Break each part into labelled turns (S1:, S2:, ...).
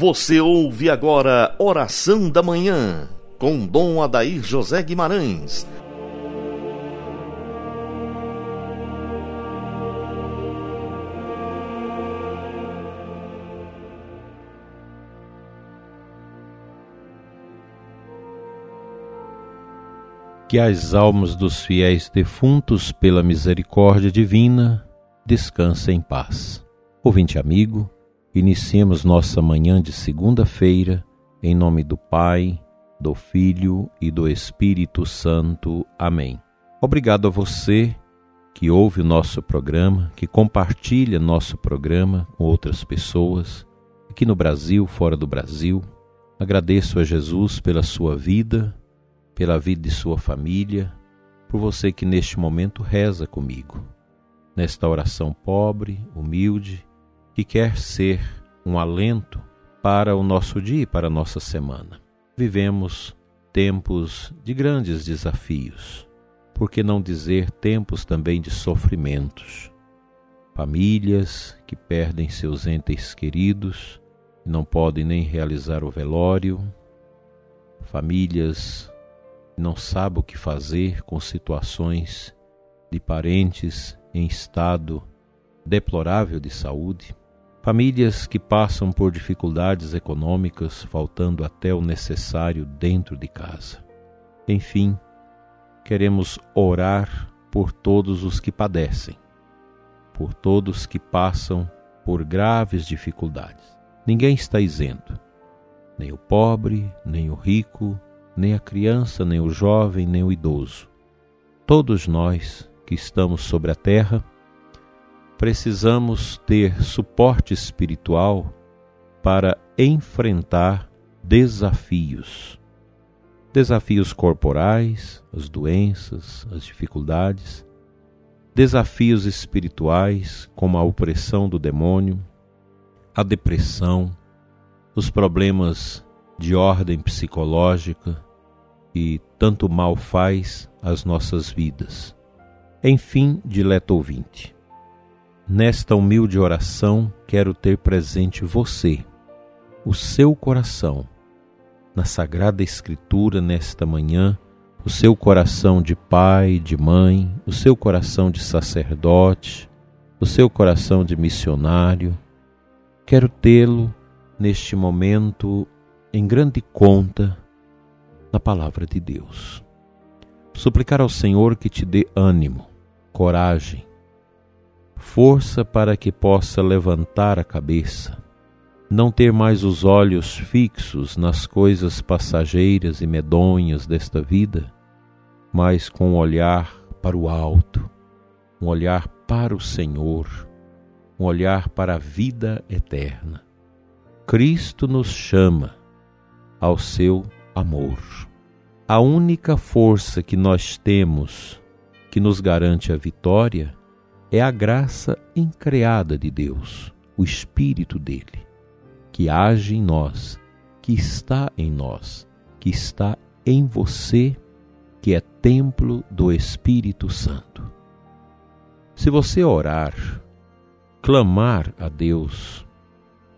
S1: Você ouve agora Oração da Manhã, com Dom Adair José Guimarães.
S2: Que as almas dos fiéis defuntos, pela misericórdia divina, descansem em paz. Ouvinte amigo, Iniciemos nossa manhã de segunda-feira em nome do Pai, do Filho e do Espírito Santo. Amém. Obrigado a você que ouve o nosso programa, que compartilha nosso programa com outras pessoas, aqui no Brasil, fora do Brasil. Agradeço a Jesus pela sua vida, pela vida de sua família, por você que neste momento reza comigo. Nesta oração pobre, humilde, que quer ser um alento para o nosso dia e para a nossa semana. Vivemos tempos de grandes desafios, por que não dizer tempos também de sofrimentos? Famílias que perdem seus entes queridos e não podem nem realizar o velório, famílias que não sabem o que fazer com situações de parentes em estado deplorável de saúde, Famílias que passam por dificuldades econômicas, faltando até o necessário dentro de casa. Enfim, queremos orar por todos os que padecem, por todos que passam por graves dificuldades. Ninguém está isento, nem o pobre, nem o rico, nem a criança, nem o jovem, nem o idoso. Todos nós que estamos sobre a terra precisamos ter suporte espiritual para enfrentar desafios. Desafios corporais, as doenças, as dificuldades, desafios espirituais, como a opressão do demônio, a depressão, os problemas de ordem psicológica e tanto mal faz às nossas vidas. Enfim, dileto ouvinte, Nesta humilde oração, quero ter presente você, o seu coração, na Sagrada Escritura nesta manhã, o seu coração de pai, de mãe, o seu coração de sacerdote, o seu coração de missionário. Quero tê-lo neste momento em grande conta na palavra de Deus. Suplicar ao Senhor que te dê ânimo, coragem, força para que possa levantar a cabeça, não ter mais os olhos fixos nas coisas passageiras e medonhas desta vida, mas com um olhar para o alto, um olhar para o Senhor, um olhar para a vida eterna. Cristo nos chama ao seu amor. A única força que nós temos que nos garante a vitória é a graça increada de Deus, o Espírito dele, que age em nós, que está em nós, que está em você, que é templo do Espírito Santo. Se você orar, clamar a Deus,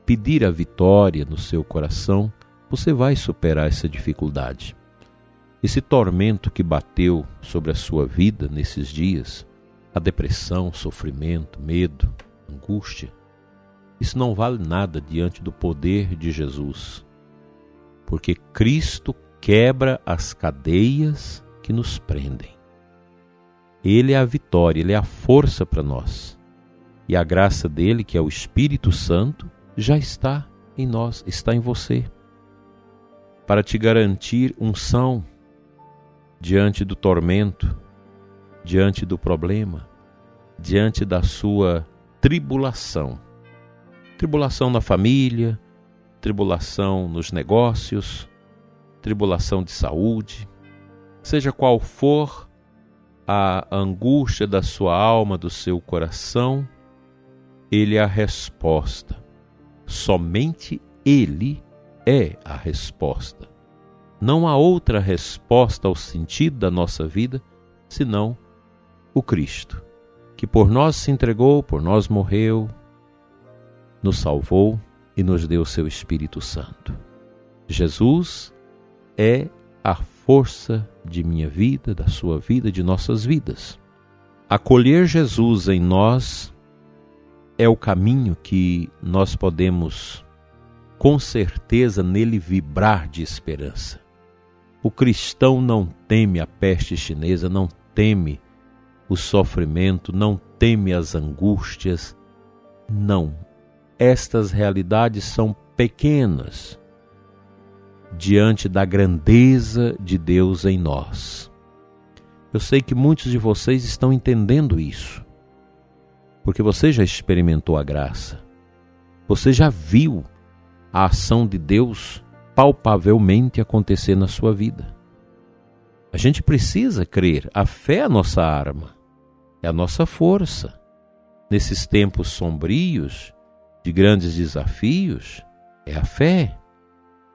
S2: pedir a vitória no seu coração, você vai superar essa dificuldade. Esse tormento que bateu sobre a sua vida nesses dias, a depressão, sofrimento, medo, angústia, isso não vale nada diante do poder de Jesus, porque Cristo quebra as cadeias que nos prendem. Ele é a vitória, ele é a força para nós. E a graça dele, que é o Espírito Santo, já está em nós, está em você. Para te garantir unção diante do tormento, diante do problema, diante da sua tribulação. Tribulação na família, tribulação nos negócios, tribulação de saúde, seja qual for a angústia da sua alma, do seu coração, ele é a resposta. Somente ele é a resposta. Não há outra resposta ao sentido da nossa vida senão o Cristo, que por nós se entregou, por nós morreu, nos salvou e nos o seu Espírito Santo. Jesus é a força de minha vida, da sua vida, de nossas vidas. Acolher Jesus em nós é o caminho que nós podemos, com certeza, nele vibrar de esperança. O cristão não teme a peste chinesa, não teme o sofrimento, não teme as angústias. Não. Estas realidades são pequenas diante da grandeza de Deus em nós. Eu sei que muitos de vocês estão entendendo isso, porque você já experimentou a graça, você já viu a ação de Deus palpavelmente acontecer na sua vida. A gente precisa crer, a fé é a nossa arma, é a nossa força. Nesses tempos sombrios, de grandes desafios, é a fé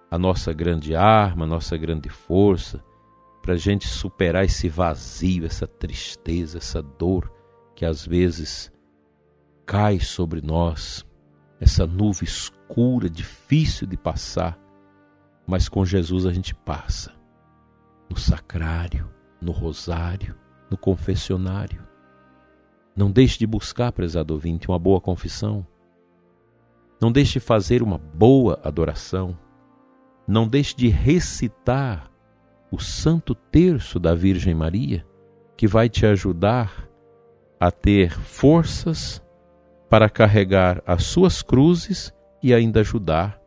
S2: a nossa grande arma, a nossa grande força, para a gente superar esse vazio, essa tristeza, essa dor que às vezes cai sobre nós, essa nuvem escura, difícil de passar, mas com Jesus a gente passa. No sacrário, no rosário, no confessionário. Não deixe de buscar, prezado ouvinte, uma boa confissão. Não deixe de fazer uma boa adoração não deixe de recitar o Santo Terço da Virgem Maria, que vai te ajudar a ter forças para carregar as suas cruzes e ainda ajudar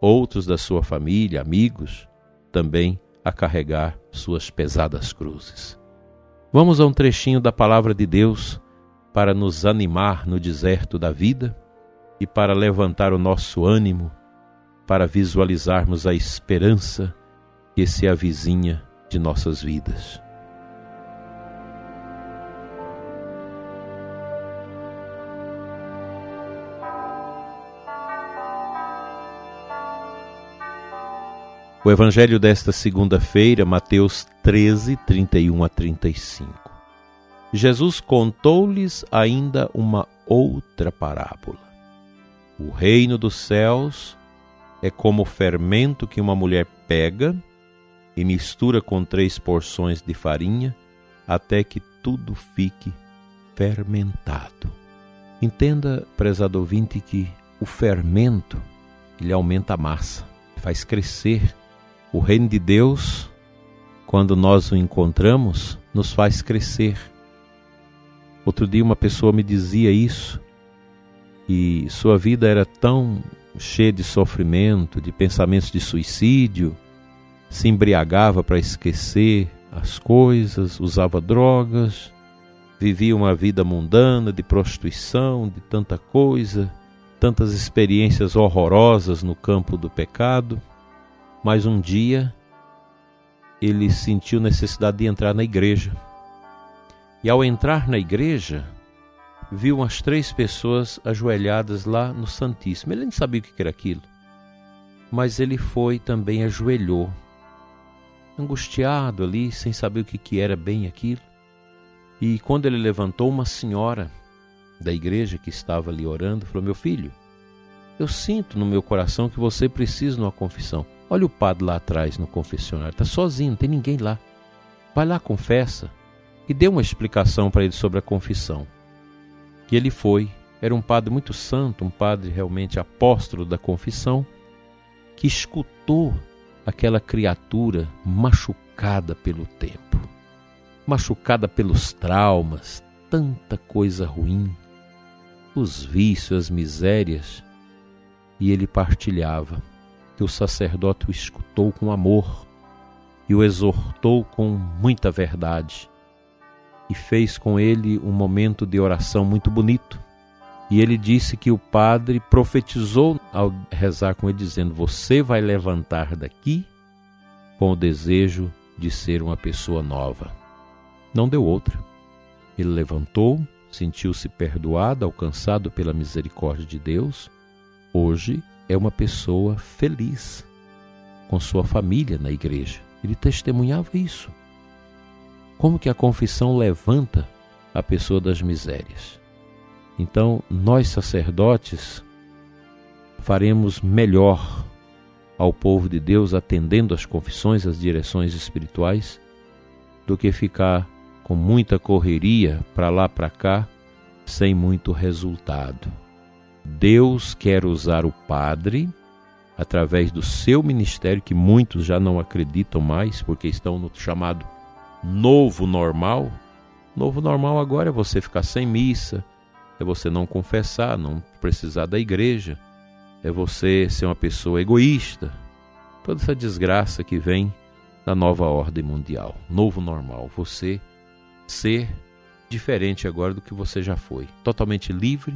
S2: outros da sua família, amigos, também a carregar suas pesadas cruzes. Vamos a um trechinho da palavra de Deus para nos animar no deserto da vida e para levantar o nosso ânimo para visualizarmos a esperança que se avizinha de nossas vidas. O Evangelho desta segunda-feira, Mateus 13, 31 a 35. Jesus contou-lhes ainda uma outra parábola. O reino dos céus é como o fermento que uma mulher pega e mistura com três porções de farinha até que tudo fique fermentado. Entenda, prezado ouvinte, que o fermento ele aumenta a massa, faz crescer. O reino de Deus, quando nós o encontramos, nos faz crescer. Outro dia uma pessoa me dizia isso, e sua vida era tão cheia de sofrimento, de pensamentos de suicídio, se embriagava para esquecer as coisas, usava drogas, vivia uma vida mundana de prostituição, de tanta coisa, tantas experiências horrorosas no campo do pecado. Mas um dia ele sentiu necessidade de entrar na igreja. E ao entrar na igreja, viu umas três pessoas ajoelhadas lá no Santíssimo. Ele nem sabia o que era aquilo, mas ele foi também ajoelhou, angustiado ali, sem saber o que era bem aquilo. E quando ele levantou, uma senhora da igreja que estava ali orando falou: Meu filho, eu sinto no meu coração que você precisa de uma confissão. Olha o padre lá atrás no confessionário, está sozinho, não tem ninguém lá. Vai lá, confessa. E dê uma explicação para ele sobre a confissão. E ele foi. Era um padre muito santo, um padre realmente apóstolo da confissão, que escutou aquela criatura machucada pelo tempo, machucada pelos traumas, tanta coisa ruim, os vícios, as misérias, e ele partilhava. Que o sacerdote o escutou com amor e o exortou com muita verdade e fez com ele um momento de oração muito bonito. E ele disse que o padre profetizou ao rezar com ele, dizendo: Você vai levantar daqui com o desejo de ser uma pessoa nova. Não deu outra. Ele levantou, sentiu-se perdoado, alcançado pela misericórdia de Deus. Hoje é uma pessoa feliz com sua família na igreja. Ele testemunhava isso. Como que a confissão levanta a pessoa das misérias? Então, nós sacerdotes faremos melhor ao povo de Deus atendendo às confissões, às direções espirituais, do que ficar com muita correria para lá para cá sem muito resultado. Deus quer usar o padre através do seu ministério, que muitos já não acreditam mais porque estão no chamado novo normal. Novo normal agora é você ficar sem missa, é você não confessar, não precisar da igreja, é você ser uma pessoa egoísta. Toda essa desgraça que vem da nova ordem mundial, novo normal, você ser diferente agora do que você já foi, totalmente livre,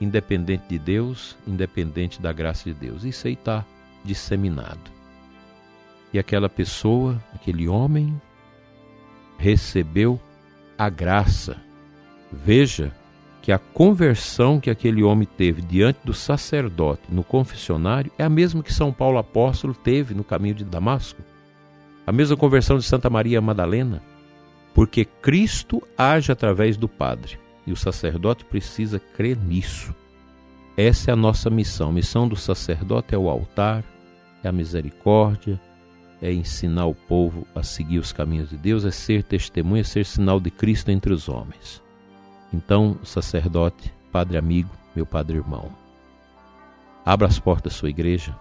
S2: independente de Deus, independente da graça de Deus. Isso aí está disseminado. E aquela pessoa, aquele homem, recebeu a graça. Veja que a conversão que aquele homem teve diante do sacerdote no confessionário é a mesma que São Paulo apóstolo teve no caminho de Damasco. A mesma conversão de Santa Maria Madalena. Porque Cristo age através do Padre e o sacerdote precisa crer nisso. Essa é a nossa missão. A missão do sacerdote é o altar, é a misericórdia, é ensinar o povo a seguir os caminhos de Deus, é ser testemunha, é ser sinal de Cristo entre os homens. Então, sacerdote, padre amigo, meu padre irmão, abra as portas da sua igreja,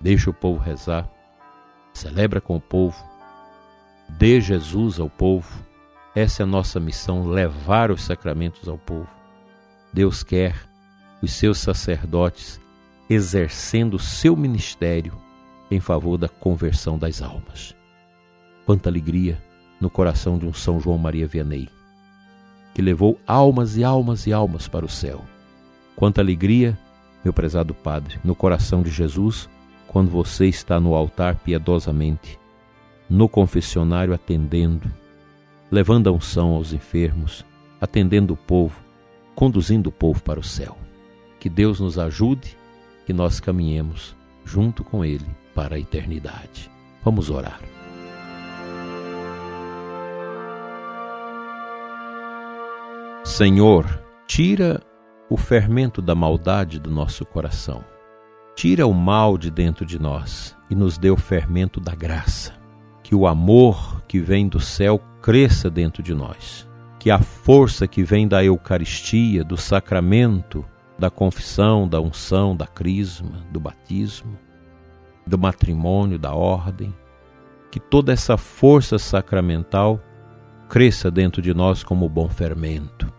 S2: deixe o povo rezar, celebra com o povo, dê Jesus ao povo. Essa é a nossa missão, levar os sacramentos ao povo. Deus quer os seus sacerdotes exercendo o seu ministério em favor da conversão das almas. Quanta alegria no coração de um São João Maria Vianney, que levou almas e almas e almas para o céu. Quanta alegria, meu prezado Padre, no coração de Jesus, quando você está no altar piedosamente, no confessionário atendendo, levando a unção aos enfermos, atendendo o povo, conduzindo o povo para o céu. Que Deus nos ajude e nós caminhemos junto com Ele para a eternidade. Vamos orar. Senhor, tira o fermento da maldade do nosso coração. Tira o mal de dentro de nós e nos dê o fermento da graça. Que o amor que vem do céu cresça dentro de nós. Que a força que vem da Eucaristia, do sacramento, da confissão, da unção, da crisma, do batismo, do matrimônio, da ordem, que toda essa força sacramental cresça dentro de nós como bom fermento.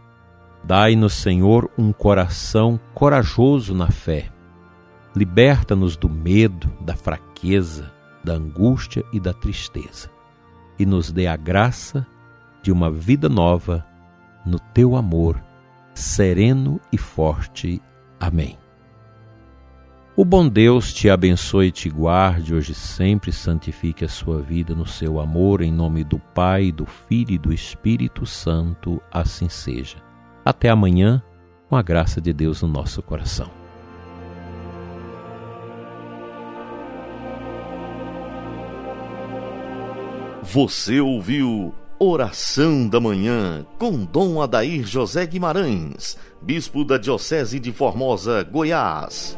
S2: Dai-nos, Senhor, um coração corajoso na fé. Liberta-nos do medo, da fraqueza, da angústia e da tristeza. E nos dê a graça de uma vida nova no teu amor, sereno e forte. Amém. O bom Deus te abençoe e te guarde hoje sempre, santifique a sua vida no seu amor, em nome do Pai, do Filho e do Espírito Santo, assim seja. Até amanhã, com a graça de Deus no nosso coração.
S1: Você ouviu Oração da Manhã com Dom Adair José Guimarães, Bispo da Diocese de Formosa, Goiás.